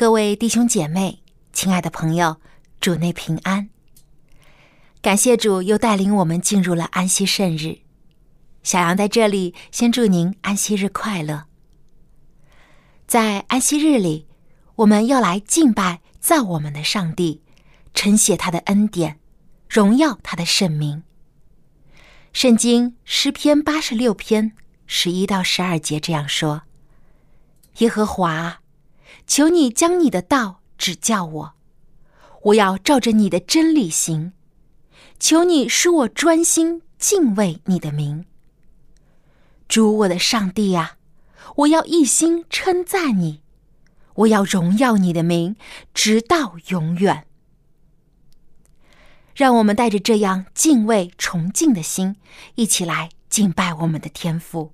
各位弟兄姐妹，亲爱的朋友，主内平安。感谢主又带领我们进入了安息圣日。小杨在这里先祝您安息日快乐。在安息日里，我们要来敬拜造我们的上帝，承谢他的恩典，荣耀他的圣名。圣经诗篇八十六篇十一到十二节这样说：“耶和华。”求你将你的道指教我，我要照着你的真理行。求你使我专心敬畏你的名。主我的上帝呀，我要一心称赞你，我要荣耀你的名，直到永远。让我们带着这样敬畏崇敬的心，一起来敬拜我们的天父。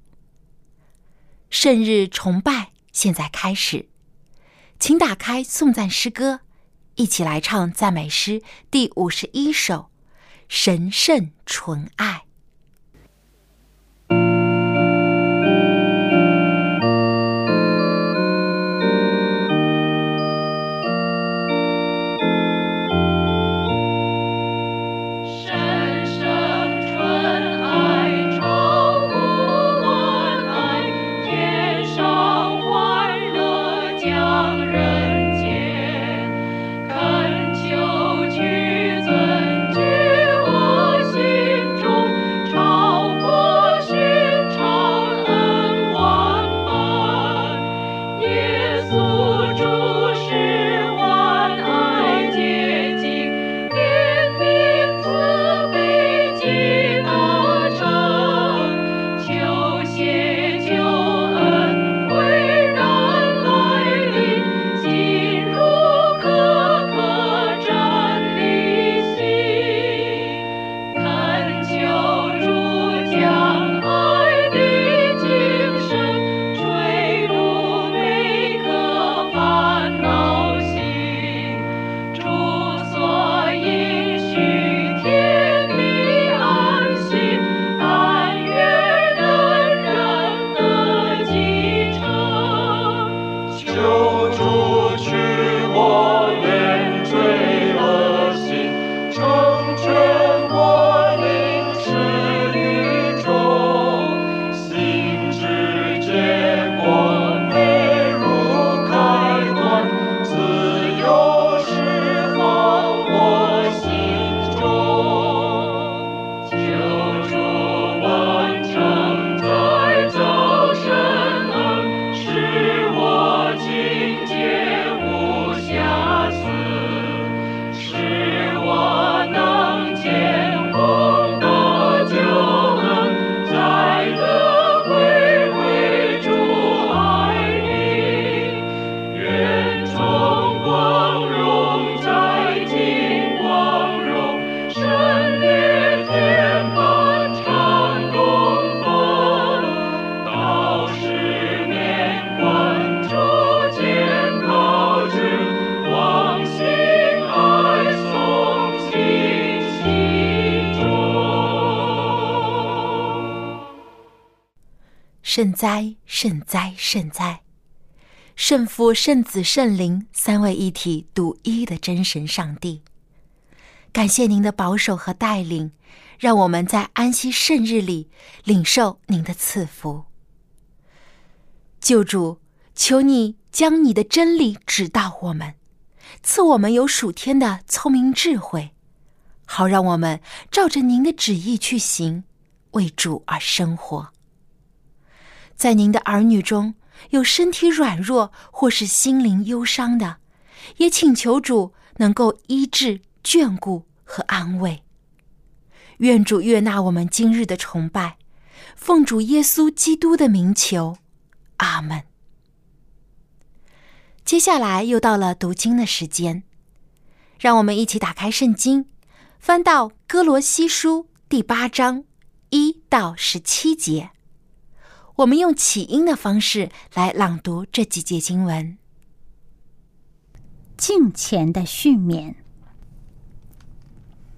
圣日崇拜现在开始。请打开颂赞诗歌，一起来唱赞美诗第五十一首《神圣纯爱》。圣哉，圣哉，圣哉！圣父、圣子、圣灵三位一体、独一的真神上帝，感谢您的保守和带领，让我们在安息圣日里领受您的赐福。救主，求你将你的真理指导我们，赐我们有属天的聪明智慧，好让我们照着您的旨意去行，为主而生活。在您的儿女中有身体软弱或是心灵忧伤的，也请求主能够医治、眷顾和安慰。愿主悦纳我们今日的崇拜，奉主耶稣基督的名求，阿门。接下来又到了读经的时间，让我们一起打开圣经，翻到哥罗西书第八章一到十七节。我们用起音的方式来朗读这几节经文。敬前的训勉。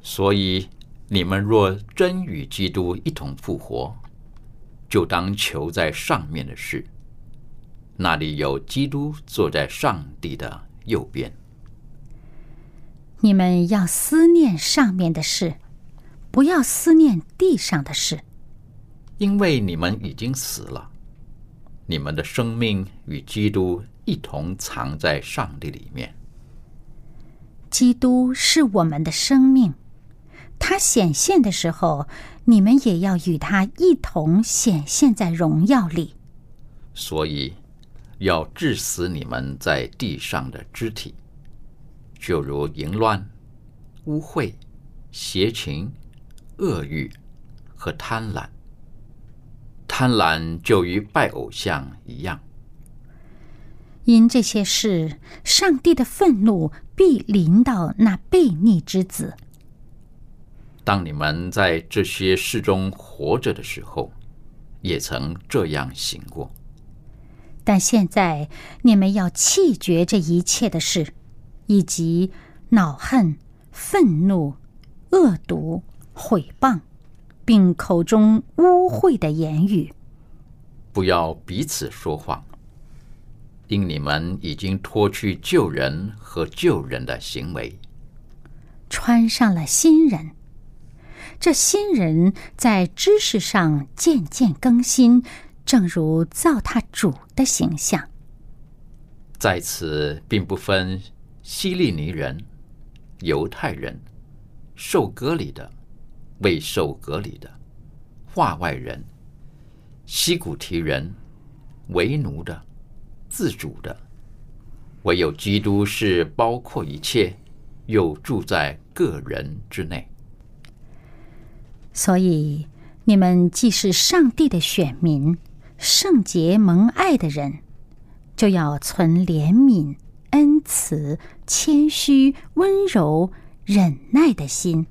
所以，你们若真与基督一同复活，就当求在上面的事，那里有基督坐在上帝的右边。你们要思念上面的事，不要思念地上的事，因为你们已经死了，你们的生命与基督一同藏在上帝里面。基督是我们的生命，他显现的时候，你们也要与他一同显现在荣耀里。所以，要致死你们在地上的肢体，就如淫乱、污秽、邪情、恶欲和贪婪。贪婪就与拜偶像一样。因这些事，上帝的愤怒必临到那悖逆之子。当你们在这些事中活着的时候，也曾这样行过。但现在你们要弃绝这一切的事，以及恼恨、愤怒、恶毒、毁谤，并口中污秽的言语，不要彼此说谎。因你们已经脱去旧人和旧人的行为，穿上了新人。这新人在知识上渐渐更新，正如造他主的形象。在此，并不分希利尼人、犹太人、受割礼的、未受隔离的、化外人、西古提人、为奴的。自主的，唯有基督是包括一切，又住在个人之内。所以，你们既是上帝的选民，圣洁蒙爱的人，就要存怜悯、恩慈、谦虚、温柔、忍耐的心。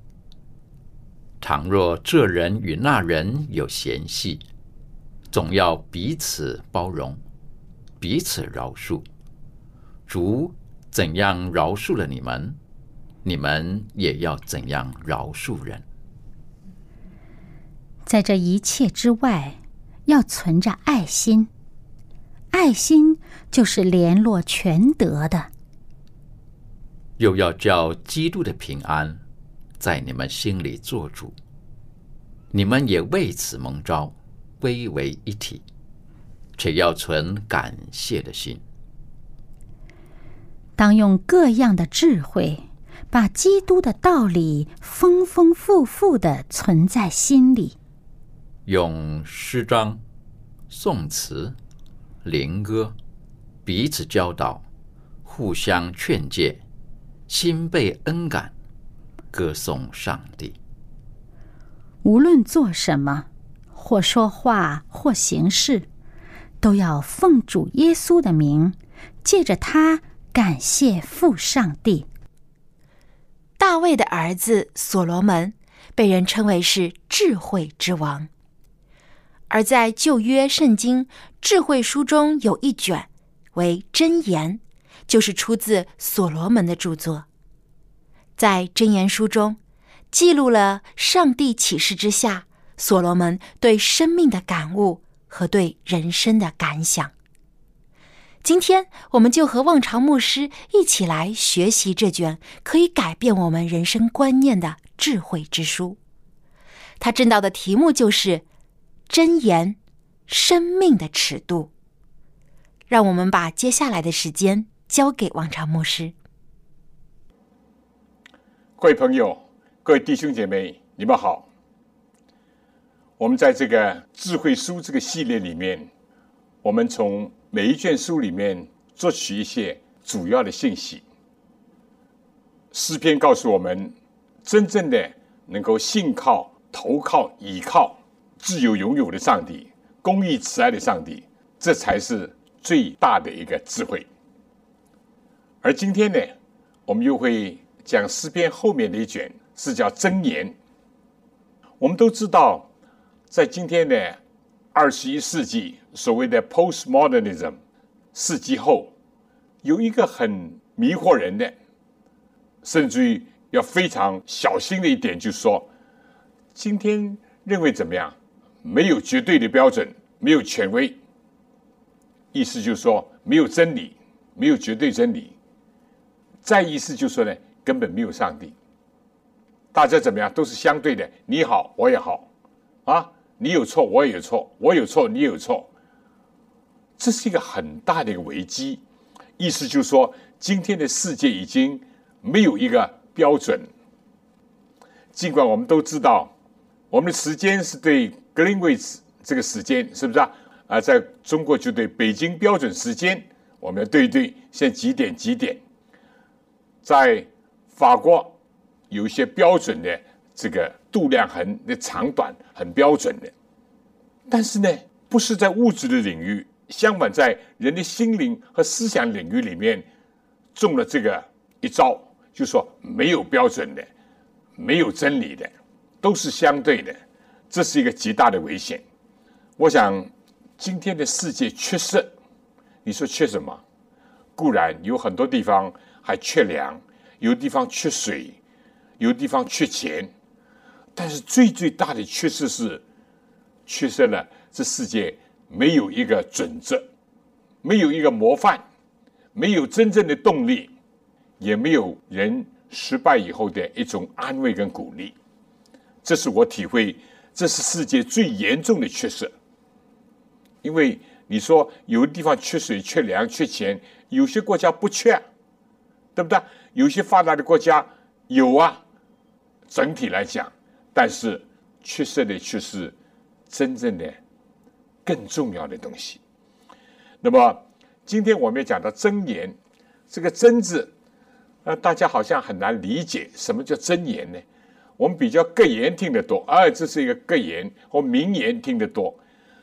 倘若这人与那人有嫌隙，总要彼此包容。彼此饶恕，主怎样饶恕了你们，你们也要怎样饶恕人。在这一切之外，要存着爱心。爱心就是联络全德的。又要叫基督的平安在你们心里做主，你们也为此蒙召，归为一体。且要存感谢的心，当用各样的智慧，把基督的道理丰丰富富的存在心里。用诗章、颂词、灵歌彼此教导，互相劝诫，心被恩感，歌颂上帝。无论做什么，或说话，或行事。都要奉主耶稣的名，借着他感谢父上帝。大卫的儿子所罗门被人称为是智慧之王，而在旧约圣经智慧书中有一卷为箴言，就是出自所罗门的著作。在箴言书中，记录了上帝启示之下所罗门对生命的感悟。和对人生的感想。今天，我们就和望潮牧师一起来学习这卷可以改变我们人生观念的智慧之书。他正道的题目就是“真言：生命的尺度”。让我们把接下来的时间交给望潮牧师。各位朋友，各位弟兄姐妹，你们好。我们在这个智慧书这个系列里面，我们从每一卷书里面作取一些主要的信息。诗篇告诉我们，真正的能够信靠、投靠、倚靠，自由拥有的上帝，公义慈爱的上帝，这才是最大的一个智慧。而今天呢，我们又会讲诗篇后面的一卷，是叫箴言。我们都知道，在今天的二十一世纪，所谓的 postmodernism 世纪后，有一个很迷惑人的，甚至于要非常小心的一点，就是说，今天认为怎么样？没有绝对的标准，没有权威，意思就是说，没有真理，没有绝对真理。再意思就是说呢，根本没有上帝。大家怎么样？都是相对的，你好，我也好，啊，你有错，我也有错，我有错，你也有错，这是一个很大的一个危机。意思就是说，今天的世界已经没有一个标准。尽管我们都知道，我们的时间是对 Greenwich 这个时间，是不是啊？啊，在中国就对北京标准时间，我们要对对，现在几点几点？在法国。有一些标准的这个度量衡的长短很标准的，但是呢，不是在物质的领域，相反在人的心灵和思想领域里面中了这个一招，就说没有标准的，没有真理的，都是相对的，这是一个极大的危险。我想今天的世界缺失，你说缺什么？固然有很多地方还缺粮，有地方缺水。有地方缺钱，但是最最大的缺失是，缺失了这世界没有一个准则，没有一个模范，没有真正的动力，也没有人失败以后的一种安慰跟鼓励。这是我体会，这是世界最严重的缺失。因为你说有的地方缺水、缺粮、缺钱，有些国家不缺，对不对？有些发达的国家有啊。整体来讲，但是缺失的却是真正的更重要的东西。那么今天我们要讲到真言，这个“真”字，呃，大家好像很难理解什么叫真言呢？我们比较格言听得多，啊，这是一个格言或名言听得多。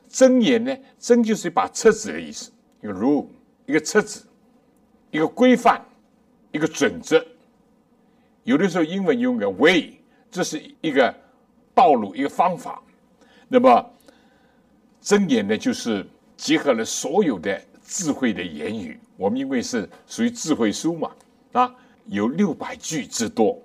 真言呢，真就是一把尺子的意思，一个 rule，一个尺子，一个规范，一个准则。有的时候英文用个 way，这是一个道路，一个方法。那么真言呢，就是结合了所有的智慧的言语。我们因为是属于智慧书嘛，啊，有六百句之多。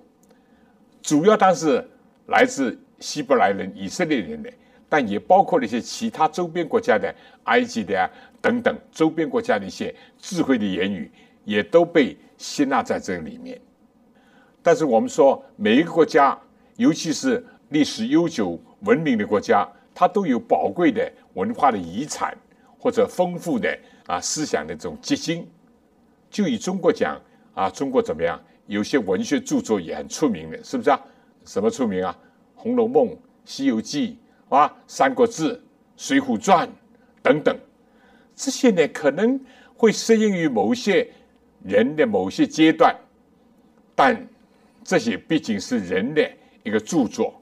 主要当然是来自希伯来人、以色列人的，但也包括了一些其他周边国家的、埃及的啊等等周边国家的一些智慧的言语，也都被吸纳在这里面。但是我们说，每一个国家，尤其是历史悠久、文明的国家，它都有宝贵的文化的遗产，或者丰富的啊思想的这种结晶。就以中国讲啊，中国怎么样？有些文学著作也很出名的，是不是啊？什么出名啊？《红楼梦》《西游记》啊，《三国志》《水浒传》等等，这些呢，可能会适应于某些人的某些阶段，但。这些毕竟是人的一个著作，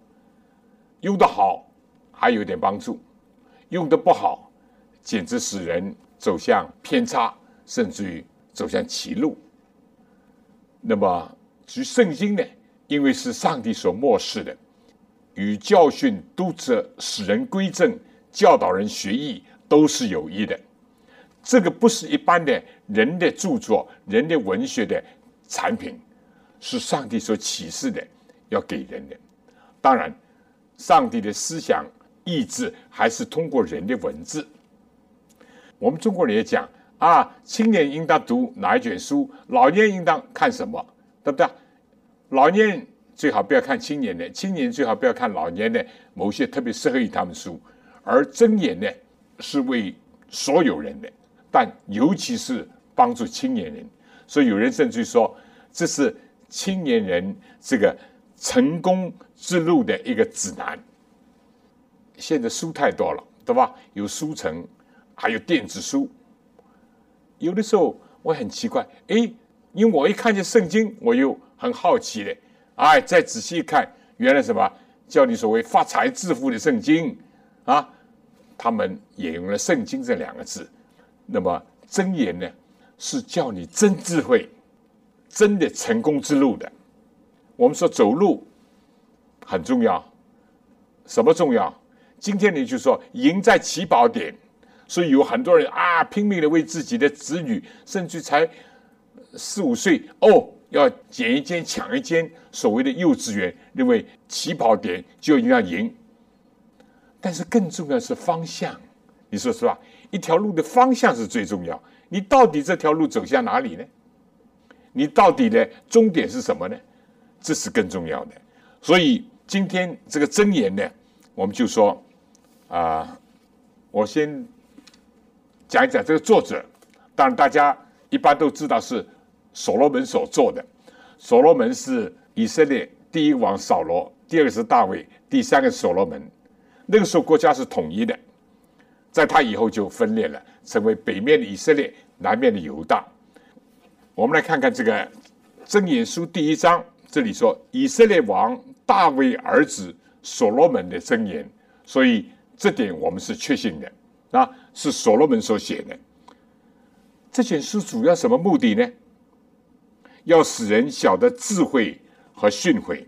用得好还有点帮助，用的不好，简直使人走向偏差，甚至于走向歧路。那么，至于圣经呢？因为是上帝所漠视的，与教训、督责、使人归正、教导人学艺，都是有益的。这个不是一般的人的著作、人的文学的产品。是上帝所启示的，要给人的。当然，上帝的思想意志还是通过人的文字。我们中国人也讲啊，青年应当读哪一卷书，老年应当看什么，对不对？老年人最好不要看青年的，青年最好不要看老年的某些特别适合于他们书。而真言呢，是为所有人的，但尤其是帮助青年人。所以有人甚至说，这是。青年人这个成功之路的一个指南。现在书太多了，对吧？有书城，还有电子书。有的时候我很奇怪，哎，因为我一看见圣经，我又很好奇的，哎，再仔细一看，原来什么叫你所谓发财致富的圣经啊，他们也用了圣经这两个字。那么真言呢，是叫你真智慧、真的成功之路的。我们说走路很重要，什么重要？今天你就说赢在起跑点，所以有很多人啊拼命的为自己的子女，甚至才四五岁哦，要捡一间抢一间所谓的幼稚园，认为起跑点就应该赢。但是更重要是方向，你说是吧？一条路的方向是最重要。你到底这条路走向哪里呢？你到底的终点是什么呢？这是更重要的。所以今天这个箴言呢，我们就说啊，我先讲一讲这个作者。当然，大家一般都知道是所罗门所做的。所罗门是以色列第一王扫罗，第二个是大卫，第三个是所罗门。那个时候国家是统一的，在他以后就分裂了，成为北面的以色列，南面的犹大。我们来看看这个《箴言书》第一章，这里说以色列王大卫儿子所罗门的箴言，所以这点我们是确信的啊，是所罗门所写的。这卷书主要什么目的呢？要使人晓得智慧和训诲，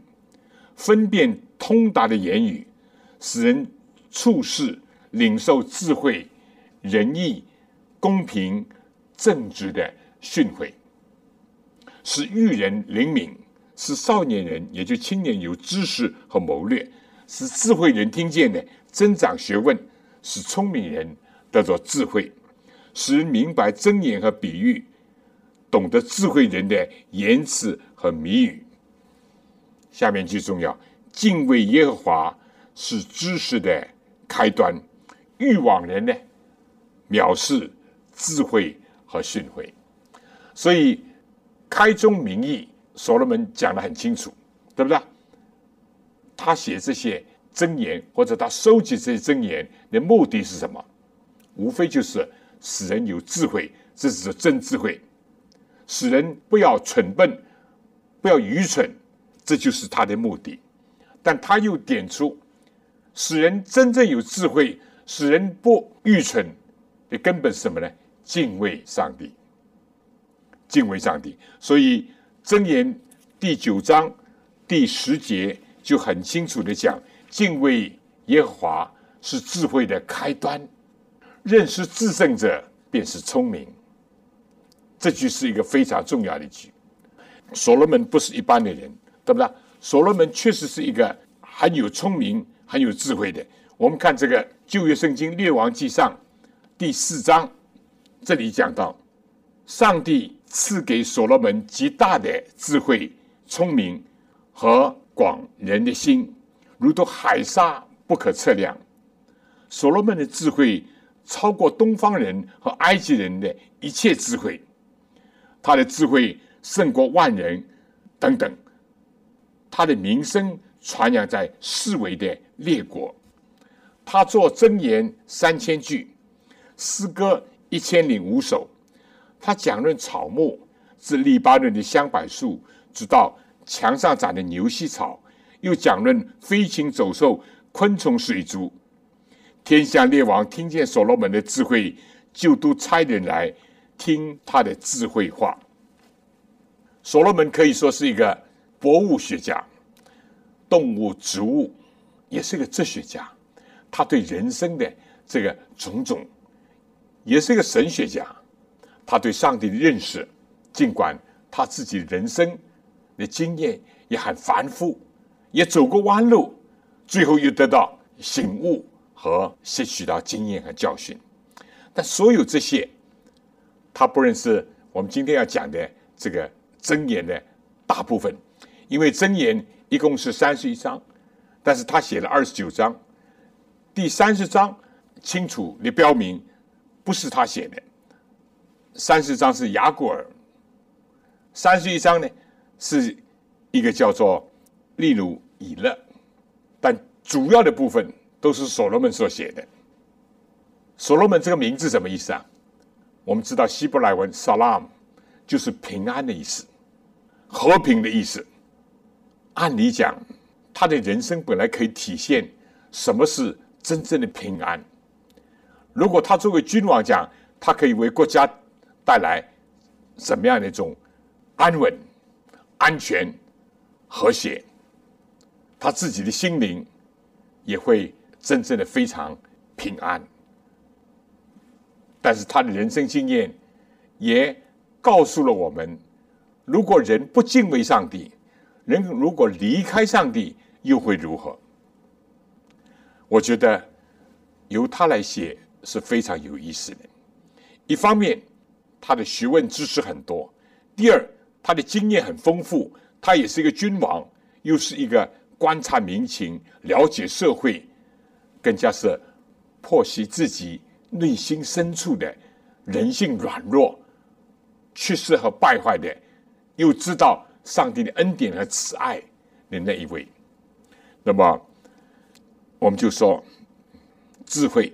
分辨通达的言语。使人处事领受智慧、仁义、公平、正直的训诲，使育人灵敏，使少年人也就青年有知识和谋略，使智慧人听见的增长学问，使聪明人得着智慧，使人明白真言和比喻，懂得智慧人的言辞和谜语。下面最重要，敬畏耶和华。是知识的开端，欲往人呢藐视智慧和训诲，所以开宗明义，所罗门讲的很清楚，对不对？他写这些箴言，或者他收集这些箴言的目的是什么？无非就是使人有智慧，这是真智慧；使人不要蠢笨，不要愚蠢，这就是他的目的。但他又点出。使人真正有智慧，使人不愚蠢的根本是什么呢？敬畏上帝，敬畏上帝。所以箴言第九章第十节就很清楚的讲：敬畏耶和华是智慧的开端，认识至圣者便是聪明。这句是一个非常重要的句。所罗门不是一般的人，对不对？所罗门确实是一个很有聪明。很有智慧的。我们看这个旧约圣经列王记上第四章，这里讲到，上帝赐给所罗门极大的智慧、聪明和广人的心，如同海沙不可测量。所罗门的智慧超过东方人和埃及人的一切智慧，他的智慧胜过万人等等，他的名声传扬在四维的。列国，他作箴言三千句，诗歌一千零五首。他讲论草木，自黎巴嫩的香柏树，直到墙上长的牛膝草；又讲论飞禽走兽、昆虫水族。天下列王听见所罗门的智慧，就都差人来听他的智慧话。所罗门可以说是一个博物学家，动物、植物。也是个哲学家，他对人生的这个种种，也是一个神学家。他对上帝的认识，尽管他自己人生的经验也很繁复，也走过弯路，最后又得到醒悟和吸取到经验和教训。但所有这些，他不认识我们今天要讲的这个箴言的大部分，因为箴言一共是三十一章。但是他写了二十九章，第三十章清楚的标明不是他写的，三十章是雅古尔，三十一章呢是一个叫做利努以勒，但主要的部分都是所罗门所写的。所罗门这个名字什么意思啊？我们知道希伯来文 “salam” 就是平安的意思，和平的意思。按理讲。他的人生本来可以体现什么是真正的平安。如果他作为君王讲，他可以为国家带来什么样的一种安稳、安全、和谐，他自己的心灵也会真正的非常平安。但是他的人生经验也告诉了我们：如果人不敬畏上帝，人如果离开上帝，又会如何？我觉得由他来写是非常有意思的。一方面，他的学问知识很多；第二，他的经验很丰富。他也是一个君王，又是一个观察民情、了解社会，更加是剖析自己内心深处的人性软弱、缺失和败坏的，又知道上帝的恩典和慈爱的那一位。那么，我们就说智慧，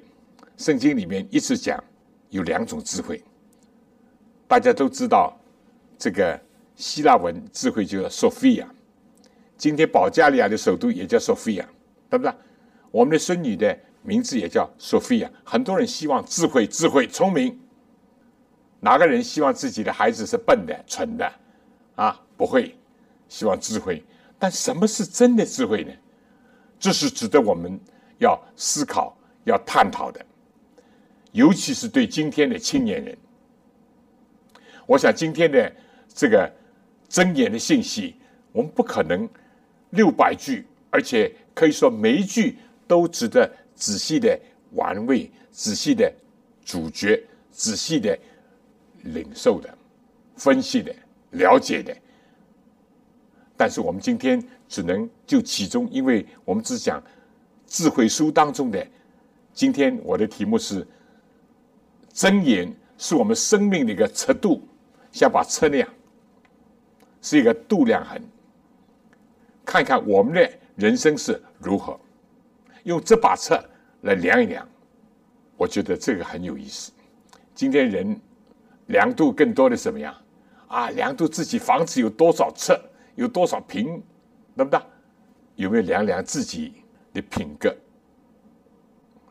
圣经里面一直讲有两种智慧。大家都知道，这个希腊文智慧就叫 Sophia。今天保加利亚的首都也叫 Sophia，对不对？我们的孙女的名字也叫 Sophia。很多人希望智慧、智慧、聪明。哪个人希望自己的孩子是笨的、蠢的？啊，不会，希望智慧。但什么是真的智慧呢？这是值得我们要思考、要探讨的，尤其是对今天的青年人。我想今天的这个箴言的信息，我们不可能六百句，而且可以说每一句都值得仔细的玩味、仔细的咀嚼、仔细的领受的、分析的、了解的。但是我们今天只能就其中，因为我们只讲智慧书当中的。今天我的题目是“真言”，是我们生命的一个尺度，像把测量，是一个度量衡，看看我们的人生是如何，用这把尺来量一量，我觉得这个很有意思。今天人量度更多的什么样啊？量度自己房子有多少尺。有多少平，对不对？有没有量量自己的品格，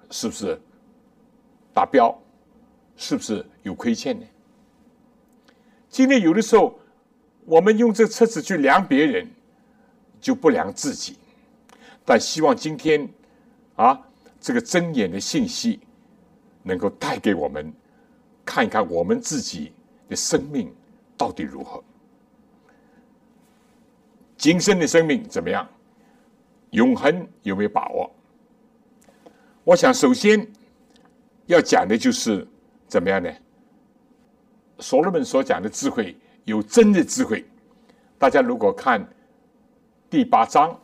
是不是达标？是不是有亏欠呢？今天有的时候，我们用这车子去量别人，就不量自己。但希望今天啊，这个睁眼的信息，能够带给我们看一看我们自己的生命到底如何。今生的生命怎么样？永恒有没有把握？我想首先要讲的就是怎么样呢？所罗门所讲的智慧有真的智慧。大家如果看第八章，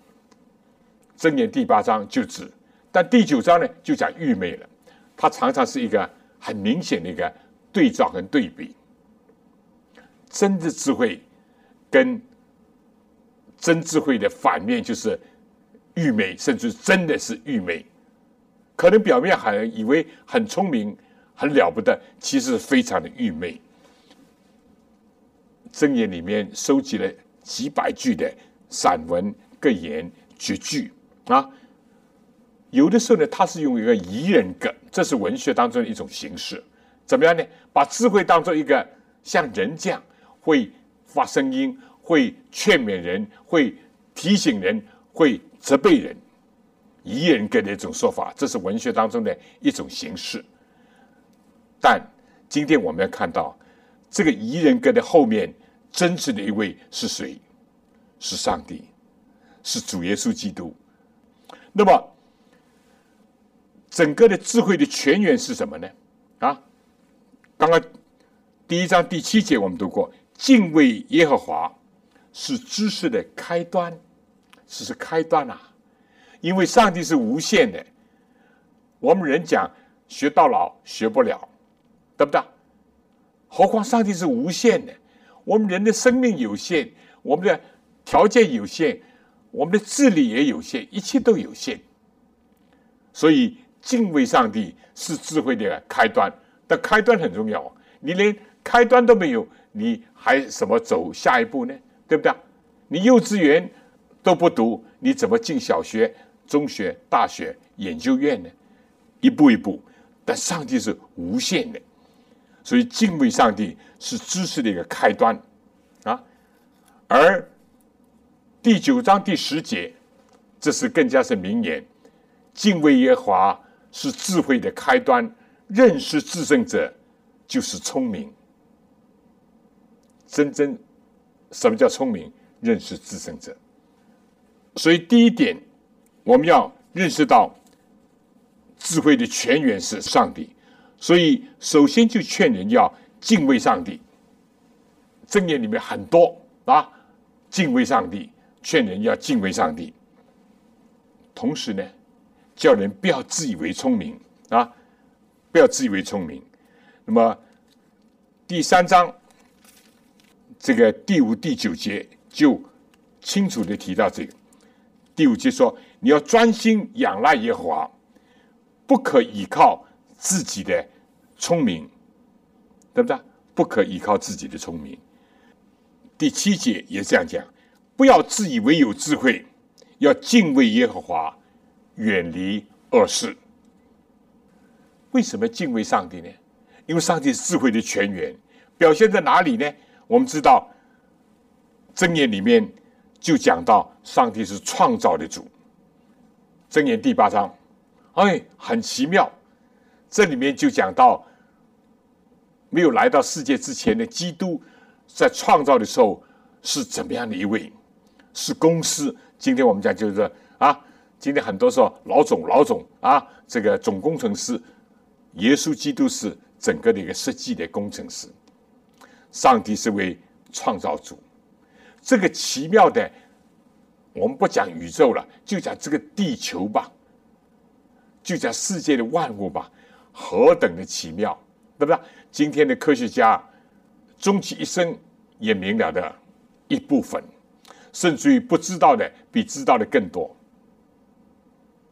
箴言第八章就指，但第九章呢就讲愚昧了。它常常是一个很明显的一个对照跟对比。真的智慧跟真智慧的反面就是愚昧，甚至真的是愚昧。可能表面很以为很聪明、很了不得，其实非常的愚昧。箴言里面收集了几百句的散文、格言、绝句啊。有的时候呢，他是用一个疑人格，这是文学当中的一种形式。怎么样呢？把智慧当做一个像人这样会发声音。会劝勉人，会提醒人，会责备人，疑人格的一种说法，这是文学当中的一种形式。但今天我们要看到，这个疑人格的后面，真实的一位是谁？是上帝，是主耶稣基督。那么，整个的智慧的泉源是什么呢？啊，刚刚第一章第七节我们读过，敬畏耶和华。是知识的开端，只是开端啊！因为上帝是无限的，我们人讲学到老学不了，对不对？何况上帝是无限的，我们人的生命有限，我们的条件有限，我们的智力也有限，一切都有限。所以敬畏上帝是智慧的开端，但开端很重要。你连开端都没有，你还怎么走下一步呢？对不对？你幼稚园都不读，你怎么进小学、中学、大学、研究院呢？一步一步，但上帝是无限的，所以敬畏上帝是知识的一个开端啊。而第九章第十节，这是更加是名言：敬畏耶华是智慧的开端，认识至圣者就是聪明。真正什么叫聪明？认识至圣者。所以第一点，我们要认识到。智慧的泉源是上帝，所以首先就劝人要敬畏上帝。正言里面很多啊，敬畏上帝，劝人要敬畏上帝。同时呢，叫人不要自以为聪明啊，不要自以为聪明。那么第三章这个第五、第九节就清楚的提到这个。第五节说：“你要专心仰赖耶和华。”不可依靠自己的聪明，对不对？不可依靠自己的聪明。第七节也这样讲：不要自以为有智慧，要敬畏耶和华，远离恶事。为什么敬畏上帝呢？因为上帝是智慧的泉源，表现在哪里呢？我们知道，箴言里面就讲到上帝是创造的主。箴言第八章。哎，很奇妙。这里面就讲到，没有来到世界之前的基督，在创造的时候是怎么样的一位？是公司。今天我们讲就是啊，今天很多时候老总老总啊，这个总工程师，耶稣基督是整个的一个设计的工程师。上帝是为创造主。这个奇妙的，我们不讲宇宙了，就讲这个地球吧。就讲世界的万物吧，何等的奇妙，对不对？今天的科学家终其一生也明了的一部分，甚至于不知道的比知道的更多。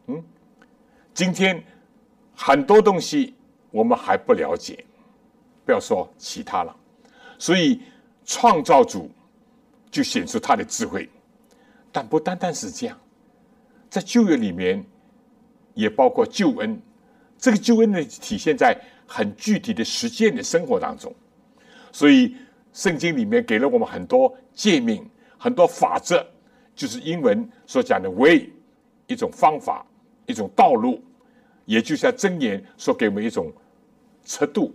嗯，今天很多东西我们还不了解，不要说其他了。所以创造主就显出他的智慧，但不单单是这样，在旧约里面。也包括救恩，这个救恩呢，体现在很具体的实践的生活当中。所以圣经里面给了我们很多诫命、很多法则，就是英文所讲的 “way”，一种方法、一种道路，也就像箴言所给我们一种尺度。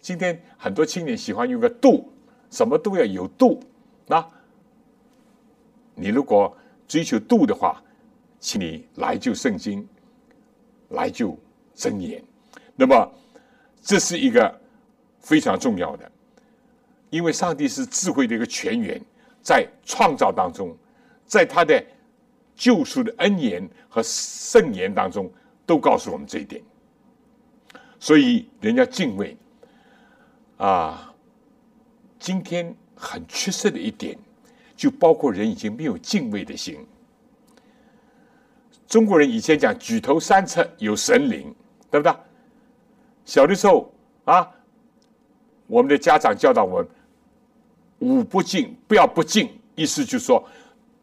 今天很多青年喜欢用个度，什么都要有度。那，你如果追求度的话，请你来就圣经，来就真言。那么，这是一个非常重要的，因为上帝是智慧的一个泉源，在创造当中，在他的救赎的恩言和圣言当中，都告诉我们这一点。所以，人家敬畏啊，今天很缺失的一点，就包括人已经没有敬畏的心。中国人以前讲举头三尺有神灵，对不对？小的时候啊，我们的家长教导我们五不敬，不要不敬，意思就是说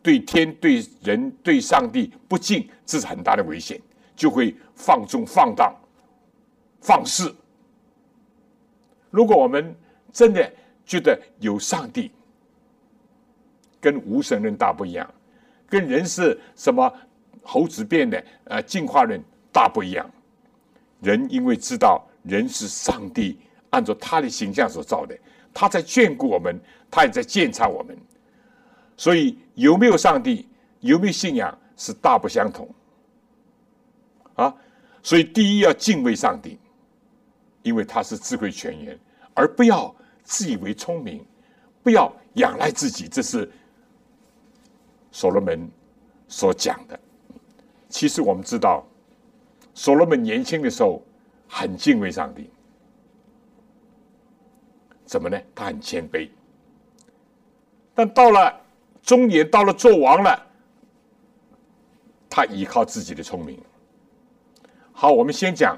对天、对人、对上帝不敬，这是很大的危险，就会放纵、放荡、放肆。如果我们真的觉得有上帝，跟无神论大不一样，跟人是什么？猴子变的，呃，进化论大不一样。人因为知道人是上帝按照他的形象所造的，他在眷顾我们，他也在监察我们。所以有没有上帝，有没有信仰是大不相同。啊，所以第一要敬畏上帝，因为他是智慧泉源，而不要自以为聪明，不要仰赖自己。这是所罗门所讲的。其实我们知道，所罗门年轻的时候很敬畏上帝。怎么呢？他很谦卑。但到了中年，到了做王了，他依靠自己的聪明。好，我们先讲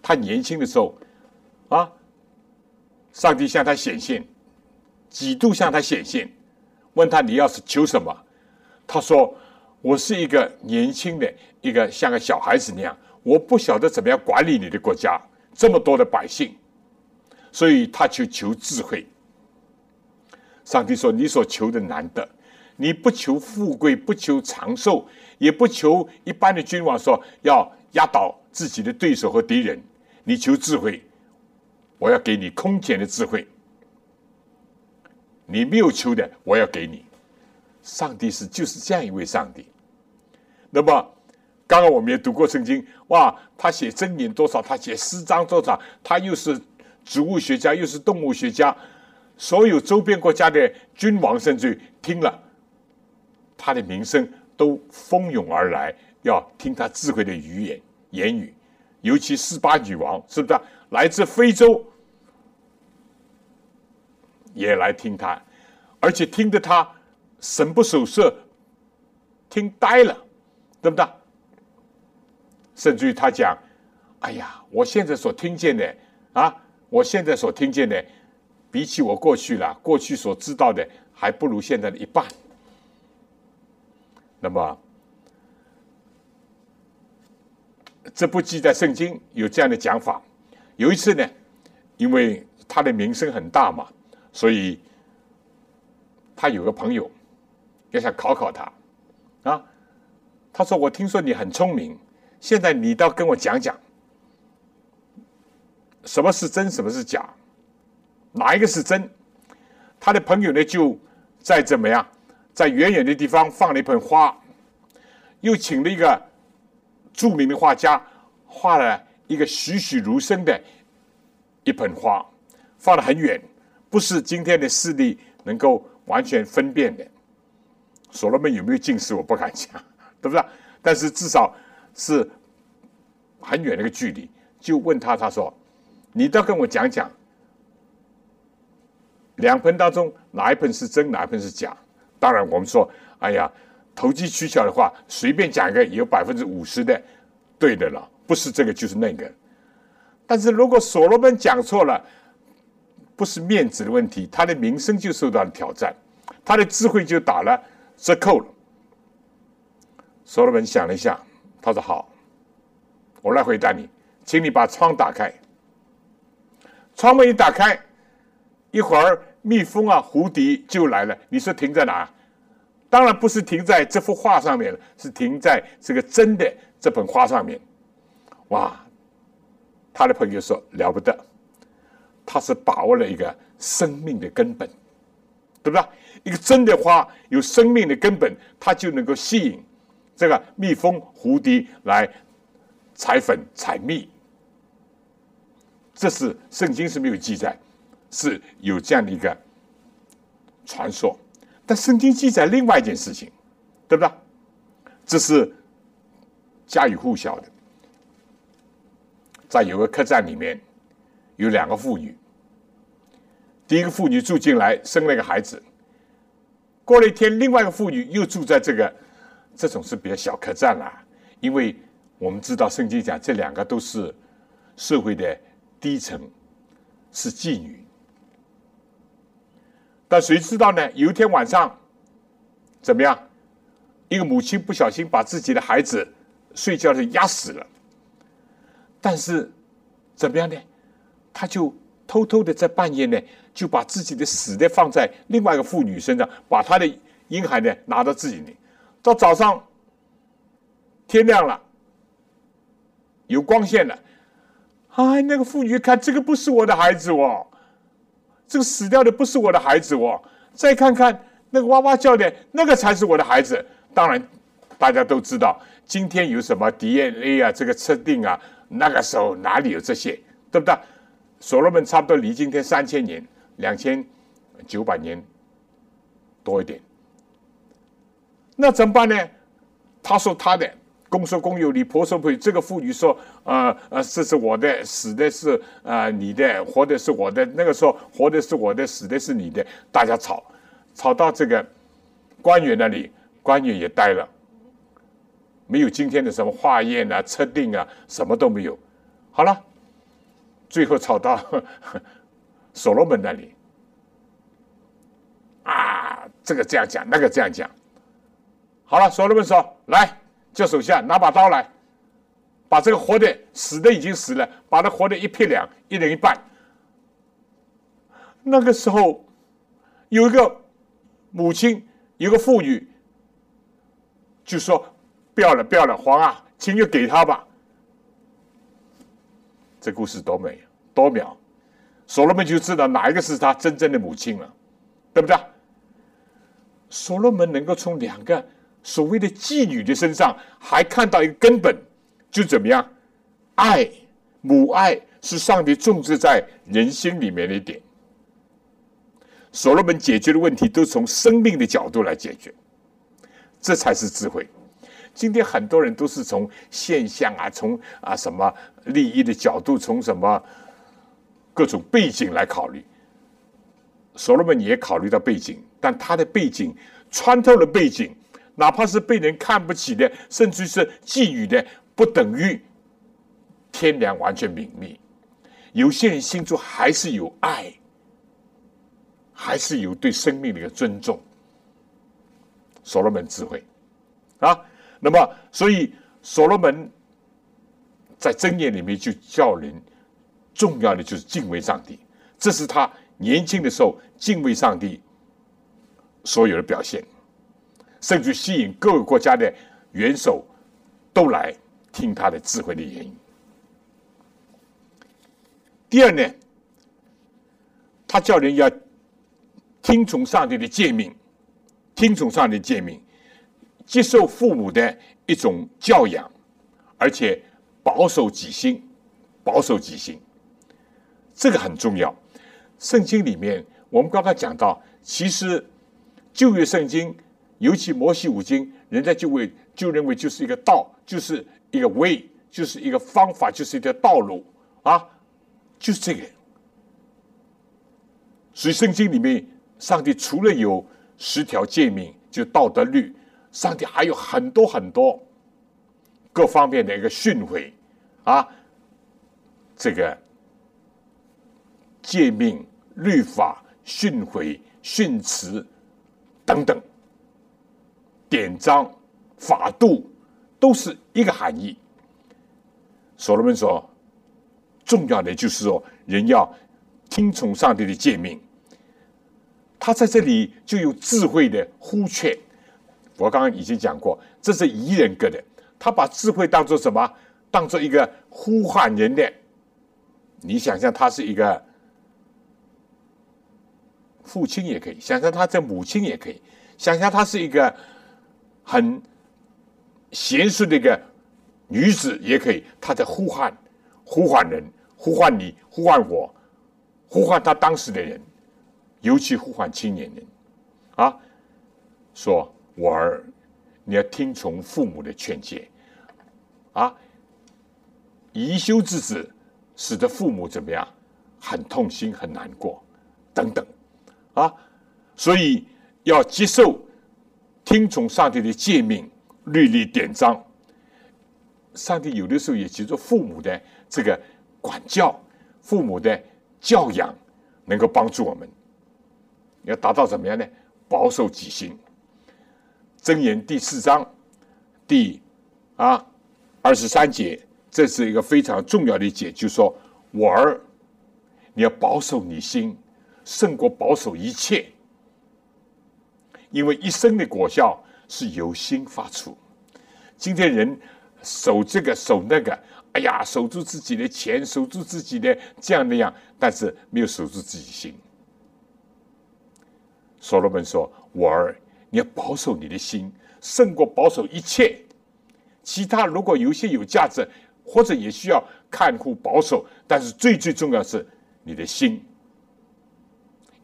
他年轻的时候啊，上帝向他显现，几度向他显现，问他你要是求什么？他说。我是一个年轻的，一个像个小孩子那样，我不晓得怎么样管理你的国家，这么多的百姓，所以他去求智慧。上帝说：“你所求的难得，你不求富贵，不求长寿，也不求一般的君王说要压倒自己的对手和敌人，你求智慧，我要给你空前的智慧。你没有求的，我要给你。上帝是就是这样一位上帝。那么，刚刚我们也读过圣经，哇，他写箴言多少，他写诗章多少，他又是植物学家，又是动物学家。”所有周边国家的君王，甚至听了他的名声，都蜂拥而来，要听他智慧的语言言语。尤其四八女王，是不是来自非洲，也来听他，而且听得他神不守舍，听呆了，对不对？甚至于他讲：“哎呀，我现在所听见的啊，我现在所听见的。”比起我过去了，过去所知道的还不如现在的一半。那么，这不记在圣经有这样的讲法。有一次呢，因为他的名声很大嘛，所以他有个朋友要想考考他啊。他说：“我听说你很聪明，现在你倒跟我讲讲，什么是真，什么是假。”哪一个是真？他的朋友呢，就在怎么样，在远远的地方放了一盆花，又请了一个著名的画家画了一个栩栩如生的一盆花，放得很远，不是今天的视力能够完全分辨的。所罗门有没有近视，我不敢讲，对不对？但是至少是很远的一个距离，就问他，他说：“你倒跟我讲讲。”两盆当中哪一盆是真，哪一盆是假？当然，我们说，哎呀，投机取巧的话，随便讲一个，有百分之五十的对的了，不是这个就是那个。但是如果所罗门讲错了，不是面子的问题，他的名声就受到了挑战，他的智慧就打了折扣了。所罗门想了一下，他说：“好，我来回答你，请你把窗打开。窗门一打开，一会儿。”蜜蜂啊，蝴蝶就来了。你说停在哪？当然不是停在这幅画上面了，是停在这个真的这盆花上面。哇！他的朋友说了不得，他是把握了一个生命的根本，对不对？一个真的花有生命的根本，它就能够吸引这个蜜蜂、蝴蝶来采粉、采蜜。这是圣经是没有记载。是有这样的一个传说，但圣经记载另外一件事情，对不对？这是家喻户晓的，在有个客栈里面，有两个妇女。第一个妇女住进来，生了一个孩子。过了一天，另外一个妇女又住在这个，这种是比较小客栈了，因为我们知道圣经讲这两个都是社会的低层，是妓女。但谁知道呢？有一天晚上，怎么样？一个母亲不小心把自己的孩子睡觉的压死了。但是怎么样呢？他就偷偷的在半夜呢，就把自己的死的放在另外一个妇女身上，把他的婴孩呢拿到自己里。到早上天亮了，有光线了，哎，那个妇女一看这个不是我的孩子哦。这个死掉的不是我的孩子哦，再看看那个哇哇叫的那个才是我的孩子。当然，大家都知道今天有什么 DNA 啊，这个测定啊，那个时候哪里有这些，对不对？所罗门差不多离今天三千年，两千九百年多一点。那怎么办呢？他说他的。公说公有理，婆说婆有。这个妇女说：“呃呃，这是我的，死的是啊你的，活的是我的。那个时候活的是我的，死的是你的。”大家吵，吵到这个官员那里，官员也呆了，没有今天的什么化验啊、测定啊，什么都没有。好了，最后吵到所罗门那里，啊，这个这样讲，那个这样讲。好了，所罗门说：“来。”叫手下拿把刀来，把这个活的死的已经死了，把他活的一劈两，一人一半。那个时候，有一个母亲，有个妇女，就说：“不要了，不要了，皇啊，请就给他吧。”这故事多美，多妙！所罗门就知道哪一个是他真正的母亲了，对不对？所罗门能够从两个所谓的妓女的身上，还看到一个根本，就怎么样？爱，母爱是上帝种植在人心里面的一点。所罗门解决的问题都从生命的角度来解决，这才是智慧。今天很多人都是从现象啊，从啊什么利益的角度，从什么各种背景来考虑。所罗门也考虑到背景，但他的背景穿透了背景，哪怕是被人看不起的，甚至是觊觎的，不等于天良完全泯灭。有些人心中还是有爱。还是有对生命的一个尊重，所罗门智慧啊。那么，所以所罗门在箴言里面就叫人重要的就是敬畏上帝，这是他年轻的时候敬畏上帝所有的表现，甚至吸引各个国家的元首都来听他的智慧的言语。第二呢，他叫人要。听从上帝的诫命，听从上帝的诫命，接受父母的一种教养，而且保守己心，保守己心，这个很重要。圣经里面，我们刚刚讲到，其实旧约圣经，尤其摩西五经，人家就为就认为就是一个道，就是一个 way，就是一个方法，就是一条道路啊，就是这个。所以圣经里面。上帝除了有十条诫命，就道德律，上帝还有很多很多各方面的一个训诲啊，这个诫命、律法、训诲、训词等等，典章、法度，都是一个含义。所罗门说，重要的就是说，人要听从上帝的诫命。他在这里就有智慧的呼劝，我刚刚已经讲过，这是宜人格的。他把智慧当做什么？当做一个呼唤人的。你想象他是一个父亲也可以，想象他这母亲也可以，想象他是一个很贤淑的一个女子也可以。他在呼唤，呼唤人，呼唤你，呼唤我，呼唤他当时的人。尤其呼唤青年人，啊，说我儿，你要听从父母的劝诫，啊，宜修之子，使得父母怎么样，很痛心，很难过，等等，啊，所以要接受听从上帝的诫命、律例典章。上帝有的时候也接受父母的这个管教，父母的教养，能够帮助我们。要达到怎么样呢？保守己心。箴言第四章第啊二十三节，这是一个非常重要的一节，就是说我儿，你要保守你心，胜过保守一切，因为一生的果效是由心发出。今天人守这个守那个，哎呀，守住自己的钱，守住自己的这样那样，但是没有守住自己心。所罗门说：“我儿，你要保守你的心，胜过保守一切。其他如果有些有价值，或者也需要看护保守，但是最最重要是你的心，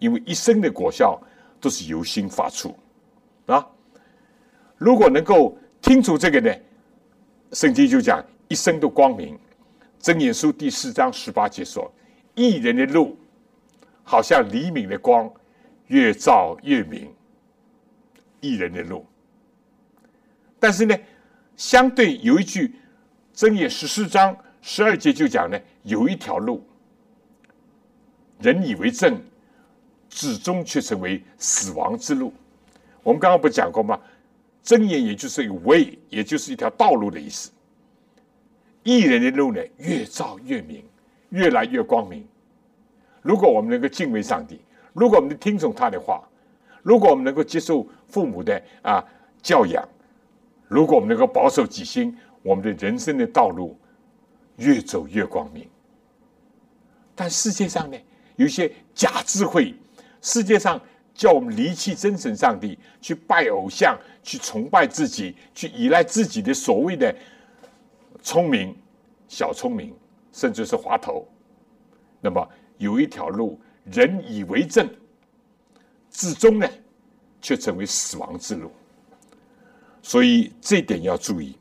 因为一生的果效都是由心发出啊。如果能够听出这个呢，圣经就讲一生的光明。真言书第四章十八节说：一人的路，好像黎明的光。”越照越明，一人的路。但是呢，相对有一句箴言十四章十二节就讲呢，有一条路，人以为正，始终却成为死亡之路。我们刚刚不讲过吗？箴言也就是一个 way，也就是一条道路的意思。艺人的路呢越照越明，越来越光明。如果我们能够敬畏上帝，如果我们能听从他的话，如果我们能够接受父母的啊教养，如果我们能够保守己心，我们的人生的道路越走越光明。但世界上呢，有些假智慧，世界上叫我们离弃真神上帝，去拜偶像，去崇拜自己，去依赖自己的所谓的聪明、小聪明，甚至是滑头。那么有一条路，人以为正，至终呢，却成为死亡之路。所以这点要注意，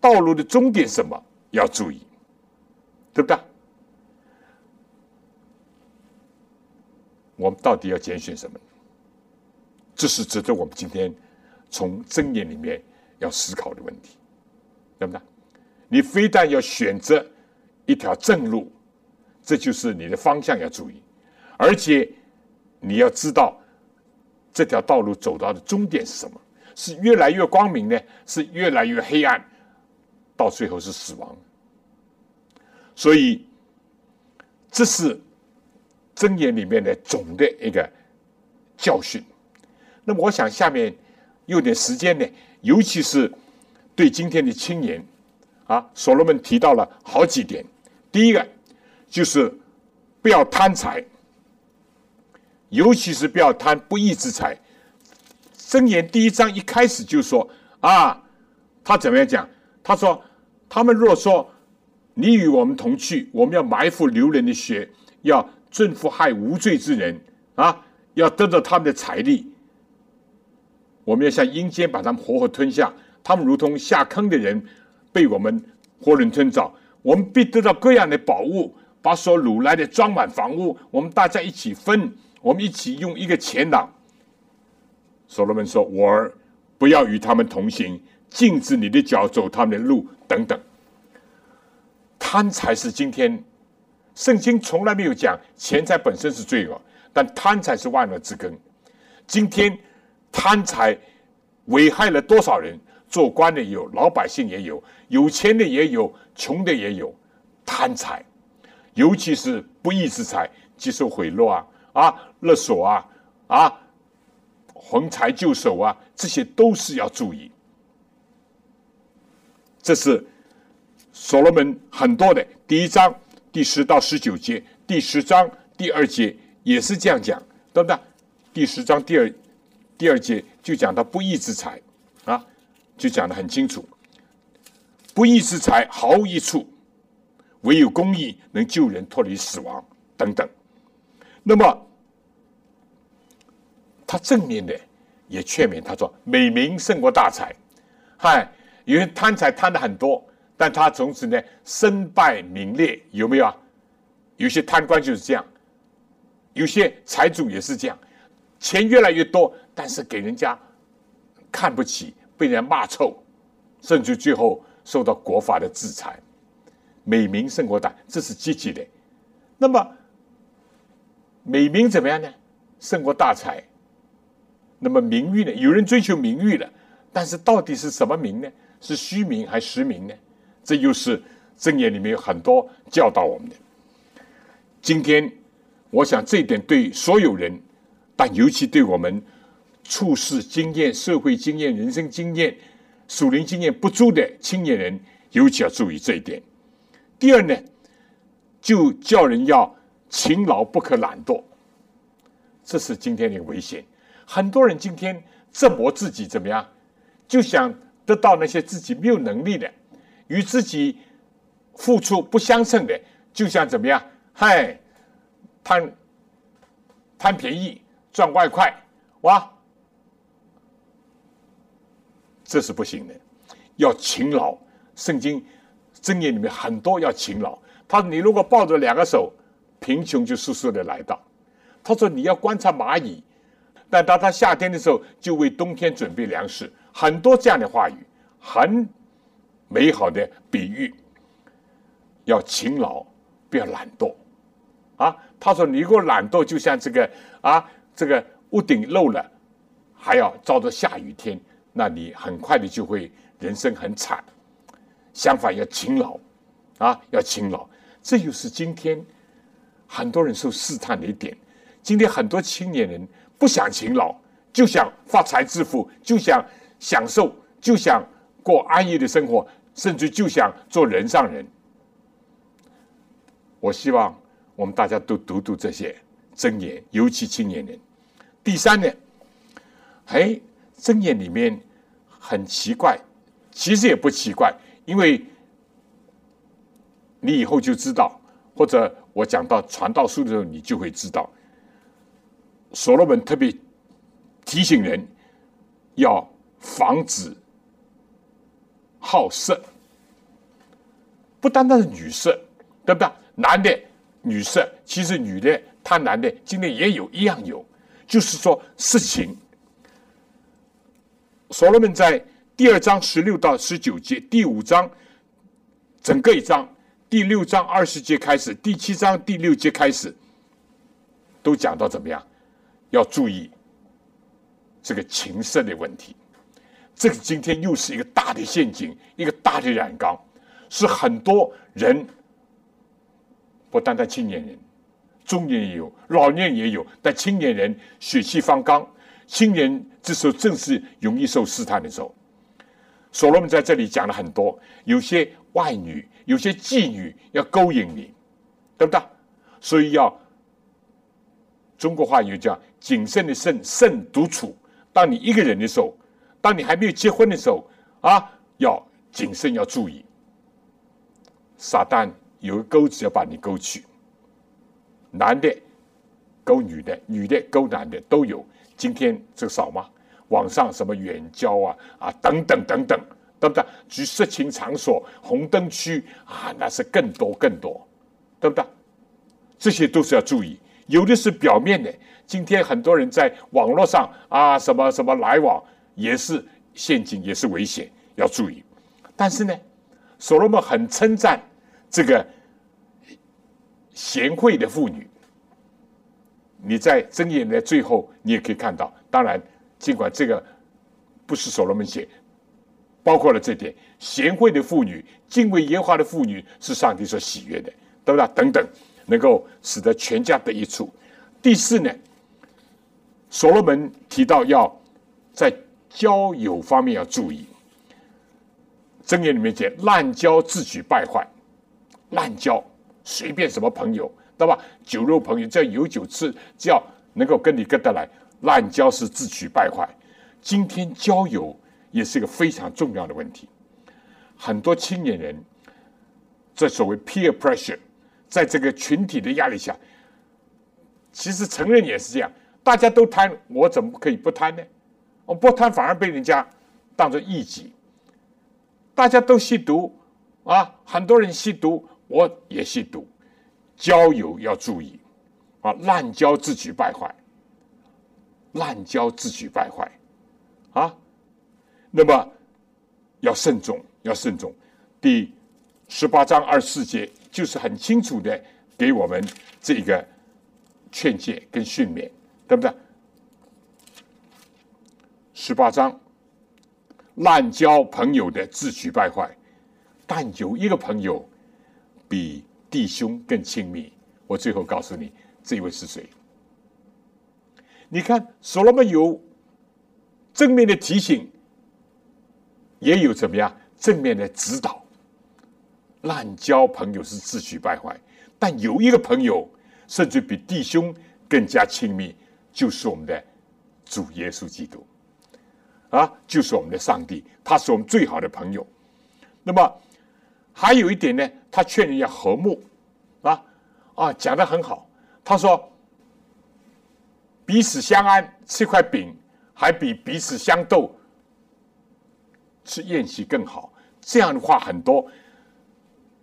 道路的终点什么要注意，对不对？我们到底要拣选什么？这是值得我们今天从箴言里面要思考的问题，对不对？你非但要选择一条正路，这就是你的方向要注意，而且你要知道这条道路走到的终点是什么。是越来越光明呢，是越来越黑暗，到最后是死亡。所以，这是箴言里面的总的一个教训。那么，我想下面有点时间呢，尤其是对今天的青年啊，所罗门提到了好几点。第一个就是不要贪财，尤其是不要贪不义之财。箴言第一章一开始就说啊，他怎么样讲？他说：“他们若说你与我们同去，我们要埋伏流人的血，要征服害无罪之人啊，要得到他们的财力。我们要向阴间把他们活活吞下，他们如同下坑的人，被我们活人吞枣。我们必得到各样的宝物，把所掳来的装满房屋，我们大家一起分，我们一起用一个钱囊。”所罗门说：“我儿，不要与他们同行，禁止你的脚走他们的路，等等。贪财是今天圣经从来没有讲钱财本身是罪恶，但贪财是万恶之根。今天贪财危害了多少人？做官的有，老百姓也有，有钱的也有，穷的也有。贪财，尤其是不义之财，接受贿赂啊，啊，勒索啊，啊。”横财就手啊，这些都是要注意。这是所罗门很多的第一章第十到十九节，第十章第二节也是这样讲，对不对？第十章第二第二节就讲到不义之财啊，就讲的很清楚，不义之财毫无益处，唯有公义能救人脱离死亡等等。那么。他正面的也劝勉他说：“美名胜过大财。”嗨，有人贪财贪的很多，但他从此呢身败名裂，有没有啊？有些贪官就是这样，有些财主也是这样，钱越来越多，但是给人家看不起，被人家骂臭，甚至最后受到国法的制裁。美名胜过大，这是积极的。那么美名怎么样呢？胜过大财。那么名誉呢？有人追求名誉了，但是到底是什么名呢？是虚名还是实名呢？这又是正言里面有很多教导我们的。今天，我想这一点对所有人，但尤其对我们处事经验、社会经验、人生经验、属灵经验不足的青年人，尤其要注意这一点。第二呢，就叫人要勤劳，不可懒惰，这是今天的危险。很多人今天折磨自己怎么样？就想得到那些自己没有能力的、与自己付出不相称的，就像怎么样？嗨，贪贪便宜、赚外快，哇！这是不行的，要勤劳。圣经箴言里面很多要勤劳。他说：“你如果抱着两个手，贫穷就速速的来到。”他说：“你要观察蚂蚁。”但当他夏天的时候，就为冬天准备粮食，很多这样的话语，很美好的比喻。要勤劳，不要懒惰，啊！他说：“你如果懒惰，就像这个啊，这个屋顶漏了，还要遭着下雨天，那你很快的就会人生很惨。相反，要勤劳，啊，要勤劳。这就是今天很多人受试探的一点。今天很多青年人不想勤劳，就想发财致富，就想享受，就想过安逸的生活，甚至就想做人上人。我希望我们大家都读读这些箴言，尤其青年人。第三呢，哎，箴言里面很奇怪，其实也不奇怪，因为。你以后就知道，或者我讲到传道书的时候，你就会知道。所罗门特别提醒人要防止好色，不单单是女色，对不对？男的女色，其实女的贪男的，今天也有一样有，就是说色情。所罗门在第二章十六到十九节，第五章整个一章。第六章二十节开始，第七章第六节开始，都讲到怎么样？要注意这个情色的问题。这个今天又是一个大的陷阱，一个大的染缸，是很多人，不单单青年人，中年也有，老年也有，但青年人血气方刚，青年这时候正是容易受试探的时候。所罗门在这里讲了很多，有些外女。有些妓女要勾引你，对不对？所以要中国话有叫“谨慎的慎，慎独处”。当你一个人的时候，当你还没有结婚的时候，啊，要谨慎，要注意。撒旦有个钩子要把你勾去，男的勾女的，女的勾男的都有。今天这少吗？网上什么远交啊啊等等等等。对不对？去色情场所、红灯区啊，那是更多更多，对不对？这些都是要注意。有的是表面的，今天很多人在网络上啊，什么什么来往，也是陷阱，也是危险，要注意。但是呢，所罗门很称赞这个贤惠的妇女。你在箴言的最后，你也可以看到。当然，尽管这个不是所罗门写。包括了这点，贤惠的妇女、敬畏耶和华的妇女是上帝所喜悦的，对不对？等等，能够使得全家得益处。第四呢，所罗门提到要在交友方面要注意。箴言里面讲，滥交自取败坏，滥交随便什么朋友，对吧？酒肉朋友，只要有酒吃，只要能够跟你跟得来，滥交是自取败坏。今天交友。也是一个非常重要的问题。很多青年人，这所谓 peer pressure，在这个群体的压力下，其实成人也是这样。大家都贪，我怎么可以不贪呢？我不贪反而被人家当做异己。大家都吸毒啊，很多人吸毒，我也吸毒。交友要注意啊，滥交自取败坏，滥交自取败坏啊。那么要慎重，要慎重。第十八章二十四节就是很清楚的给我们这个劝诫跟训勉，对不对？十八章滥交朋友的自取败坏，但有一个朋友比弟兄更亲密。我最后告诉你，这位是谁？你看，所罗门有正面的提醒。也有怎么样正面的指导？滥交朋友是自取败坏，但有一个朋友甚至比弟兄更加亲密，就是我们的主耶稣基督啊，就是我们的上帝，他是我们最好的朋友。那么还有一点呢，他劝人要和睦啊啊，讲的很好。他说：“彼此相安，吃块饼，还比彼此相斗。”吃宴席更好，这样的话很多。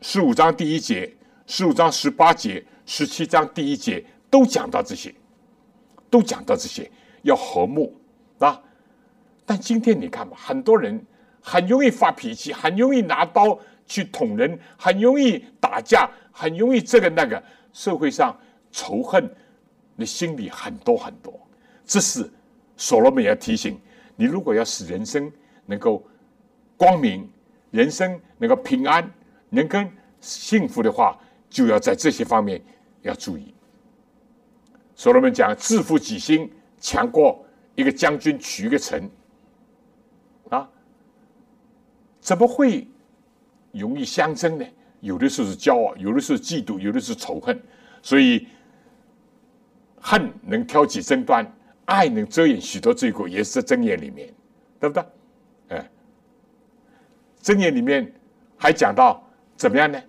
十五章第一节、十五章十八节、十七章第一节都讲到这些，都讲到这些要和睦。但今天你看吧，很多人很容易发脾气，很容易拿刀去捅人，很容易打架，很容易这个那个。社会上仇恨你心里很多很多。这是所罗门要提醒你：如果要使人生能够。光明人生能够平安，能跟幸福的话，就要在这些方面要注意。所罗门讲：“自负己心，强过一个将军取一个城。”啊，怎么会容易相争呢？有的时候是骄傲，有的时候嫉妒，有的是仇恨。所以，恨能挑起争端，爱能遮掩许多罪过，也是在箴言里面，对不对？哎，箴言里面还讲到怎么样呢？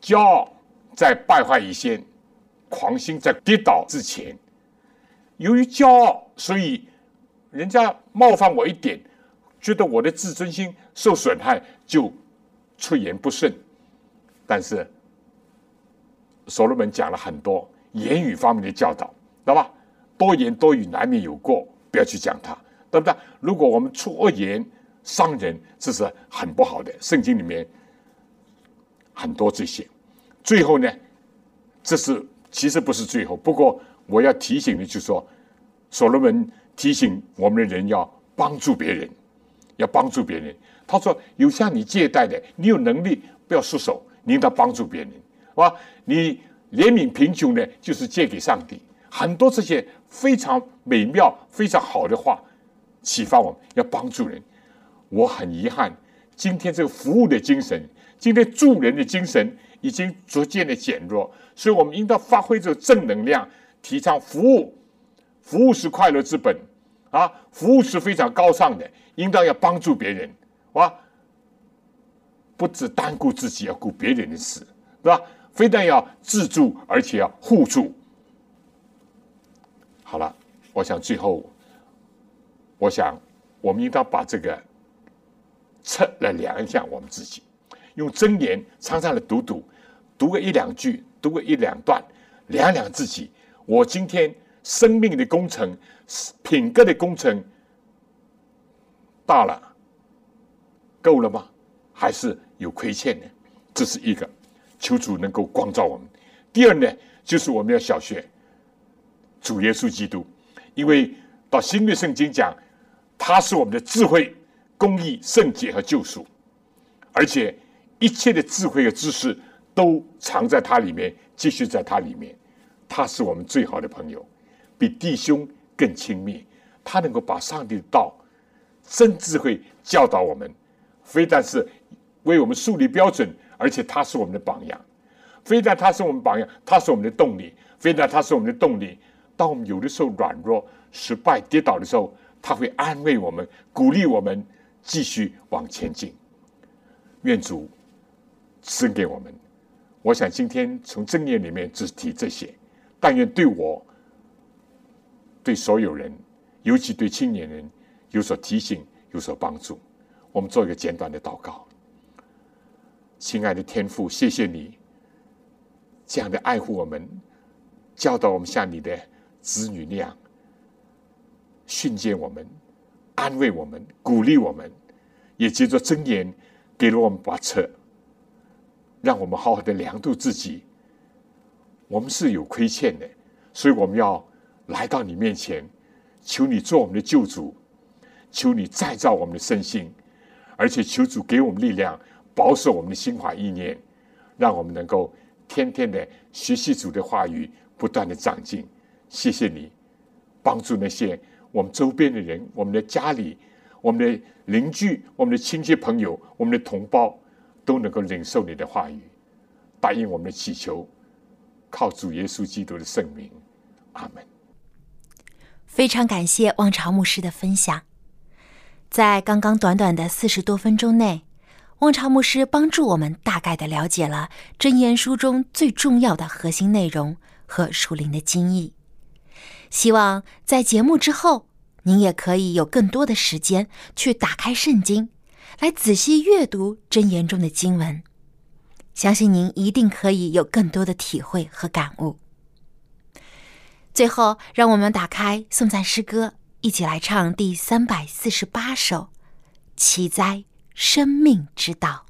骄傲在败坏以前，狂心在跌倒之前。由于骄傲，所以人家冒犯我一点，觉得我的自尊心受损害，就出言不顺。但是，所罗门讲了很多言语方面的教导，对吧？多言多语难免有过，不要去讲它，对不对？如果我们出恶言伤人，这是很不好的。圣经里面很多这些。最后呢，这是其实不是最后，不过我要提醒的，就是说，所罗门提醒我们的人要帮助别人，要帮助别人。他说：“有向你借贷的，你有能力不要束手，你应当帮助别人，是吧？你怜悯贫穷的，就是借给上帝。很多这些非常美妙、非常好的话，启发我们要帮助人。我很遗憾，今天这个服务的精神，今天助人的精神。”已经逐渐的减弱，所以我们应当发挥这个正能量，提倡服务。服务是快乐之本啊！服务是非常高尚的，应当要帮助别人，啊，不只单顾自己，要顾别人的事，是吧？非但要自助，而且要互助。好了，我想最后，我想我们应当把这个测来量一下我们自己，用真言常常的读读。读个一两句，读个一两段，量量自己。我今天生命的工程、品格的工程大了，够了吗？还是有亏欠的？这是一个，求主能够光照我们。第二呢，就是我们要小学主耶稣基督，因为到新约圣经讲，他是我们的智慧、公义、圣洁和救赎，而且一切的智慧和知识。都藏在它里面，继续在它里面。他是我们最好的朋友，比弟兄更亲密。他能够把上帝的道、真智慧教导我们，非但是为我们树立标准，而且他是我们的榜样。非但他是我们榜样，他是我们的动力。非但他是我们的动力，当我们有的时候软弱、失败、跌倒的时候，他会安慰我们，鼓励我们继续往前进。愿主赐给我们。我想今天从正念里面只提这些，但愿对我、对所有人，尤其对青年人有所提醒、有所帮助。我们做一个简短的祷告。亲爱的天父，谢谢你这样的爱护我们，教导我们像你的子女那样训诫我们、安慰我们、鼓励我们，也借着真言给了我们把车。让我们好好的量度自己，我们是有亏欠的，所以我们要来到你面前，求你做我们的救主，求你再造我们的身心，而且求主给我们力量，保守我们的心怀意念，让我们能够天天的学习主的话语，不断的长进。谢谢你，帮助那些我们周边的人，我们的家里，我们的邻居，我们的亲戚朋友，我们的同胞。都能够领受你的话语，答应我们的祈求，靠主耶稣基督的圣名，阿门。非常感谢望潮牧师的分享，在刚刚短短的四十多分钟内，望潮牧师帮助我们大概的了解了真言书中最重要的核心内容和属灵的经义。希望在节目之后，您也可以有更多的时间去打开圣经。来仔细阅读真言中的经文，相信您一定可以有更多的体会和感悟。最后，让我们打开颂赞诗歌，一起来唱第三百四十八首《奇哉生命之道》。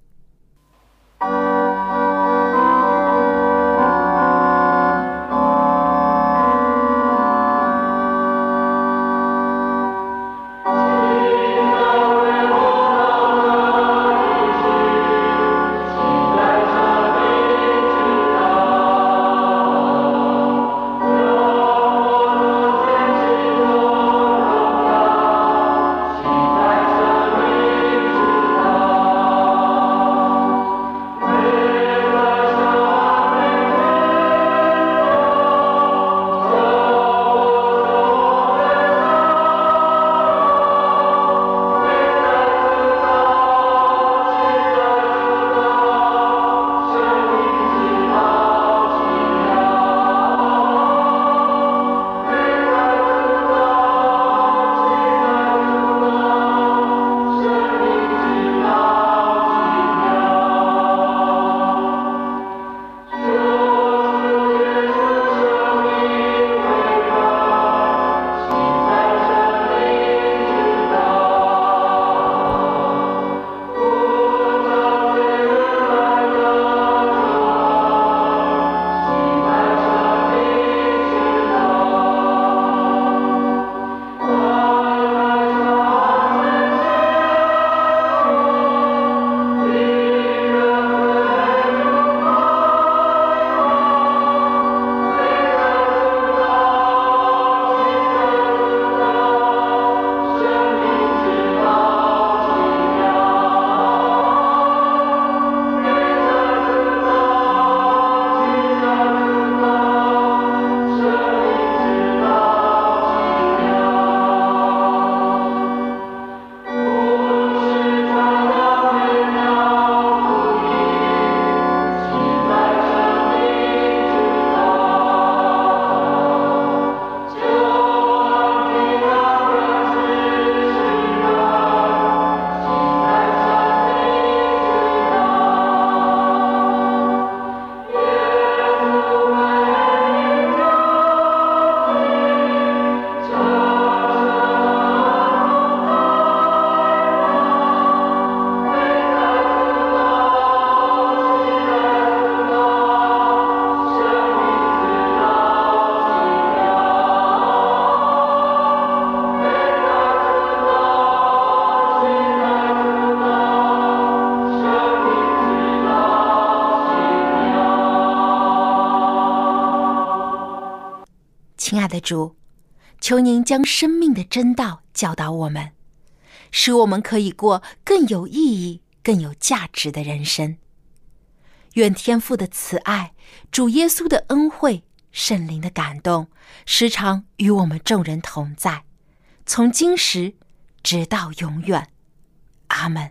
主，求您将生命的真道教导我们，使我们可以过更有意义、更有价值的人生。愿天父的慈爱、主耶稣的恩惠、圣灵的感动，时常与我们众人同在，从今时直到永远。阿门。